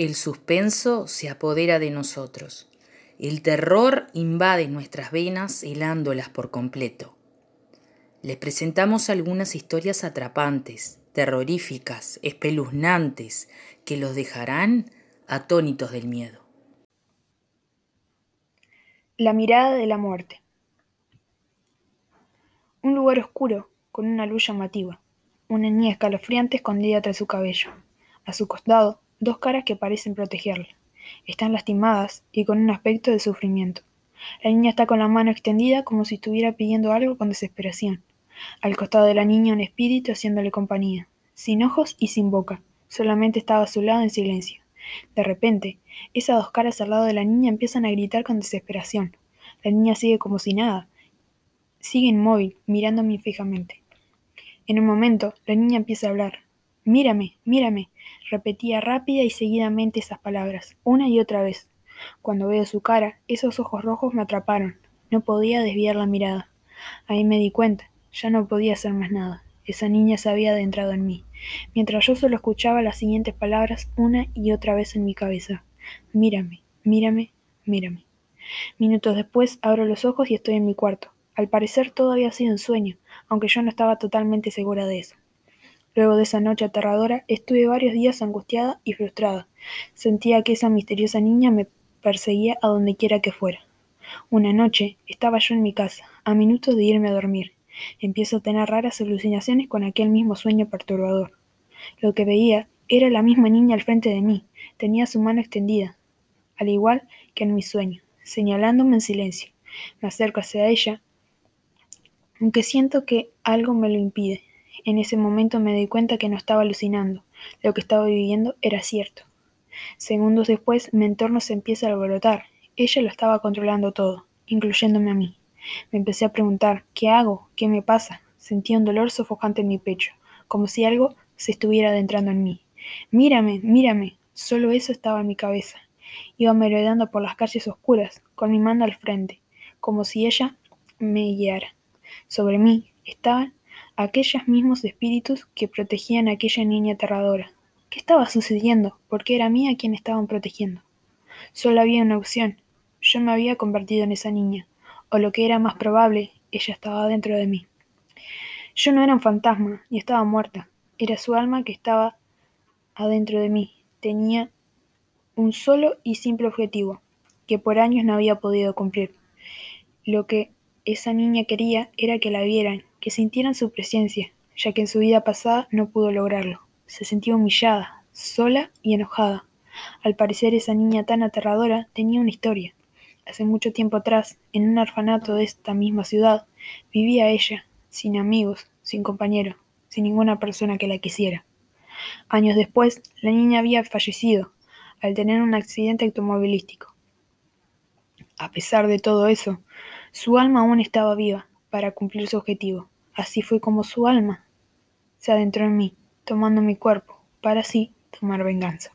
El suspenso se apodera de nosotros. El terror invade nuestras venas helándolas por completo. Les presentamos algunas historias atrapantes, terroríficas, espeluznantes, que los dejarán atónitos del miedo. La mirada de la muerte. Un lugar oscuro, con una luz llamativa. Una niña escalofriante escondida tras su cabello. A su costado, dos caras que parecen protegerla. Están lastimadas y con un aspecto de sufrimiento. La niña está con la mano extendida como si estuviera pidiendo algo con desesperación. Al costado de la niña un espíritu haciéndole compañía, sin ojos y sin boca, solamente estaba a su lado en silencio. De repente, esas dos caras al lado de la niña empiezan a gritar con desesperación. La niña sigue como si nada. Sigue inmóvil, mirándome fijamente. En un momento, la niña empieza a hablar. Mírame, mírame, repetía rápida y seguidamente esas palabras, una y otra vez. Cuando veo su cara, esos ojos rojos me atraparon. No podía desviar la mirada. Ahí me di cuenta, ya no podía hacer más nada. Esa niña se había adentrado en mí, mientras yo solo escuchaba las siguientes palabras una y otra vez en mi cabeza. Mírame, mírame, mírame. Minutos después abro los ojos y estoy en mi cuarto. Al parecer todo había sido un sueño, aunque yo no estaba totalmente segura de eso. Luego de esa noche aterradora, estuve varios días angustiada y frustrada. Sentía que esa misteriosa niña me perseguía a donde quiera que fuera. Una noche estaba yo en mi casa, a minutos de irme a dormir. Empiezo a tener raras alucinaciones con aquel mismo sueño perturbador. Lo que veía era la misma niña al frente de mí. Tenía su mano extendida, al igual que en mi sueño, señalándome en silencio. Me acerco hacia ella, aunque siento que algo me lo impide. En ese momento me di cuenta que no estaba alucinando, lo que estaba viviendo era cierto. Segundos después mi entorno se empieza a alborotar, ella lo estaba controlando todo, incluyéndome a mí. Me empecé a preguntar, ¿qué hago? ¿Qué me pasa? Sentía un dolor sofocante en mi pecho, como si algo se estuviera adentrando en mí. Mírame, mírame, solo eso estaba en mi cabeza. Iba merodeando por las calles oscuras, con mi mano al frente, como si ella me guiara. Sobre mí estaban aquellos mismos espíritus que protegían a aquella niña aterradora. ¿Qué estaba sucediendo? Porque era mía quien estaban protegiendo. Solo había una opción. Yo me había convertido en esa niña, o lo que era más probable, ella estaba dentro de mí. Yo no era un fantasma, ni estaba muerta. Era su alma que estaba adentro de mí. Tenía un solo y simple objetivo, que por años no había podido cumplir. Lo que esa niña quería era que la vieran, que sintieran su presencia, ya que en su vida pasada no pudo lograrlo. Se sentía humillada, sola y enojada. Al parecer esa niña tan aterradora tenía una historia. Hace mucho tiempo atrás, en un orfanato de esta misma ciudad, vivía ella, sin amigos, sin compañero, sin ninguna persona que la quisiera. Años después, la niña había fallecido al tener un accidente automovilístico. A pesar de todo eso, su alma aún estaba viva para cumplir su objetivo. Así fue como su alma se adentró en mí, tomando mi cuerpo, para así tomar venganza.